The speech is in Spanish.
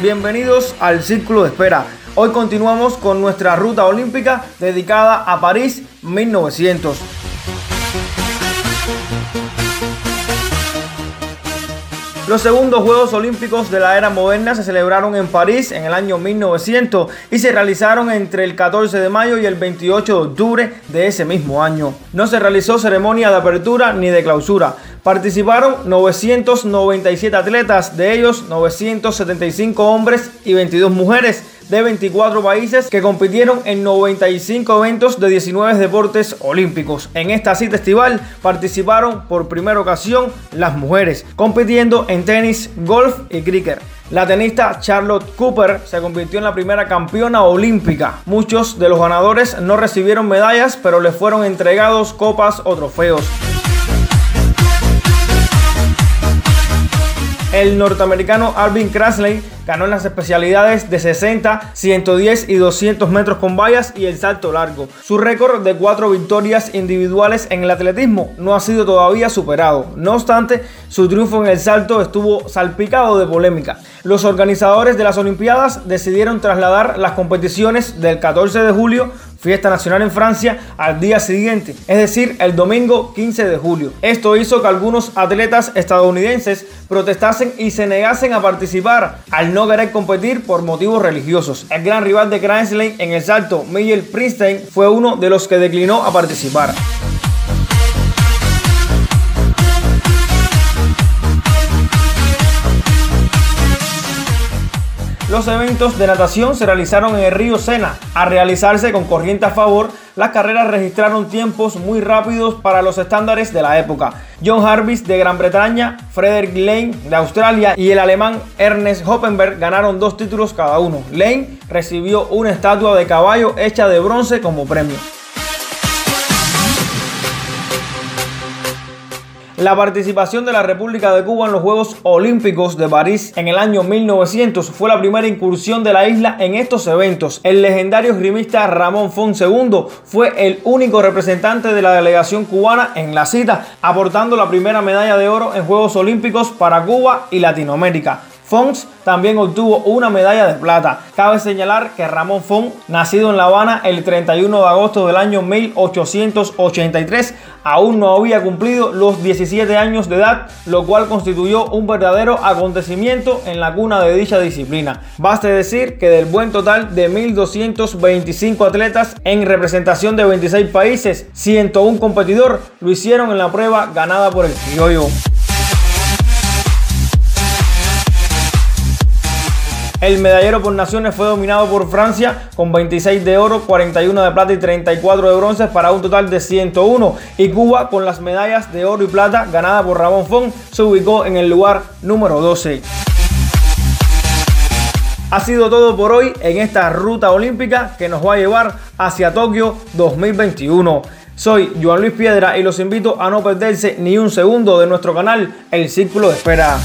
Bienvenidos al Círculo de Espera. Hoy continuamos con nuestra ruta olímpica dedicada a París 1900. Los segundos Juegos Olímpicos de la era moderna se celebraron en París en el año 1900 y se realizaron entre el 14 de mayo y el 28 de octubre de ese mismo año. No se realizó ceremonia de apertura ni de clausura. Participaron 997 atletas, de ellos 975 hombres y 22 mujeres de 24 países que compitieron en 95 eventos de 19 deportes olímpicos. En esta cita estival participaron por primera ocasión las mujeres, compitiendo en tenis, golf y cricket. La tenista Charlotte Cooper se convirtió en la primera campeona olímpica. Muchos de los ganadores no recibieron medallas, pero les fueron entregados copas o trofeos. El norteamericano Alvin Krasley ganó en las especialidades de 60, 110 y 200 metros con vallas y el salto largo. Su récord de cuatro victorias individuales en el atletismo no ha sido todavía superado. No obstante, su triunfo en el salto estuvo salpicado de polémica. Los organizadores de las Olimpiadas decidieron trasladar las competiciones del 14 de julio fiesta nacional en Francia al día siguiente, es decir, el domingo 15 de julio. Esto hizo que algunos atletas estadounidenses protestasen y se negasen a participar al no querer competir por motivos religiosos. El gran rival de Kranzley en el salto, Miguel Prinstein, fue uno de los que declinó a participar. Los eventos de natación se realizaron en el río Sena. A realizarse con corriente a favor, las carreras registraron tiempos muy rápidos para los estándares de la época. John Harvis de Gran Bretaña, Frederick Lane de Australia y el alemán Ernest Hoppenberg ganaron dos títulos cada uno. Lane recibió una estatua de caballo hecha de bronce como premio. La participación de la República de Cuba en los Juegos Olímpicos de París en el año 1900 fue la primera incursión de la isla en estos eventos. El legendario esgrimista Ramón Fon II fue el único representante de la delegación cubana en la cita, aportando la primera medalla de oro en Juegos Olímpicos para Cuba y Latinoamérica. Fons también obtuvo una medalla de plata. Cabe señalar que Ramón Fons, nacido en La Habana el 31 de agosto del año 1883, aún no había cumplido los 17 años de edad, lo cual constituyó un verdadero acontecimiento en la cuna de dicha disciplina. Baste decir que del buen total de 1.225 atletas en representación de 26 países, 101 competidor lo hicieron en la prueba ganada por el criollo. El medallero por naciones fue dominado por Francia con 26 de oro, 41 de plata y 34 de bronce para un total de 101. Y Cuba con las medallas de oro y plata ganada por Ramón Fon se ubicó en el lugar número 12. Ha sido todo por hoy en esta ruta olímpica que nos va a llevar hacia Tokio 2021. Soy Joan Luis Piedra y los invito a no perderse ni un segundo de nuestro canal El Círculo de Espera.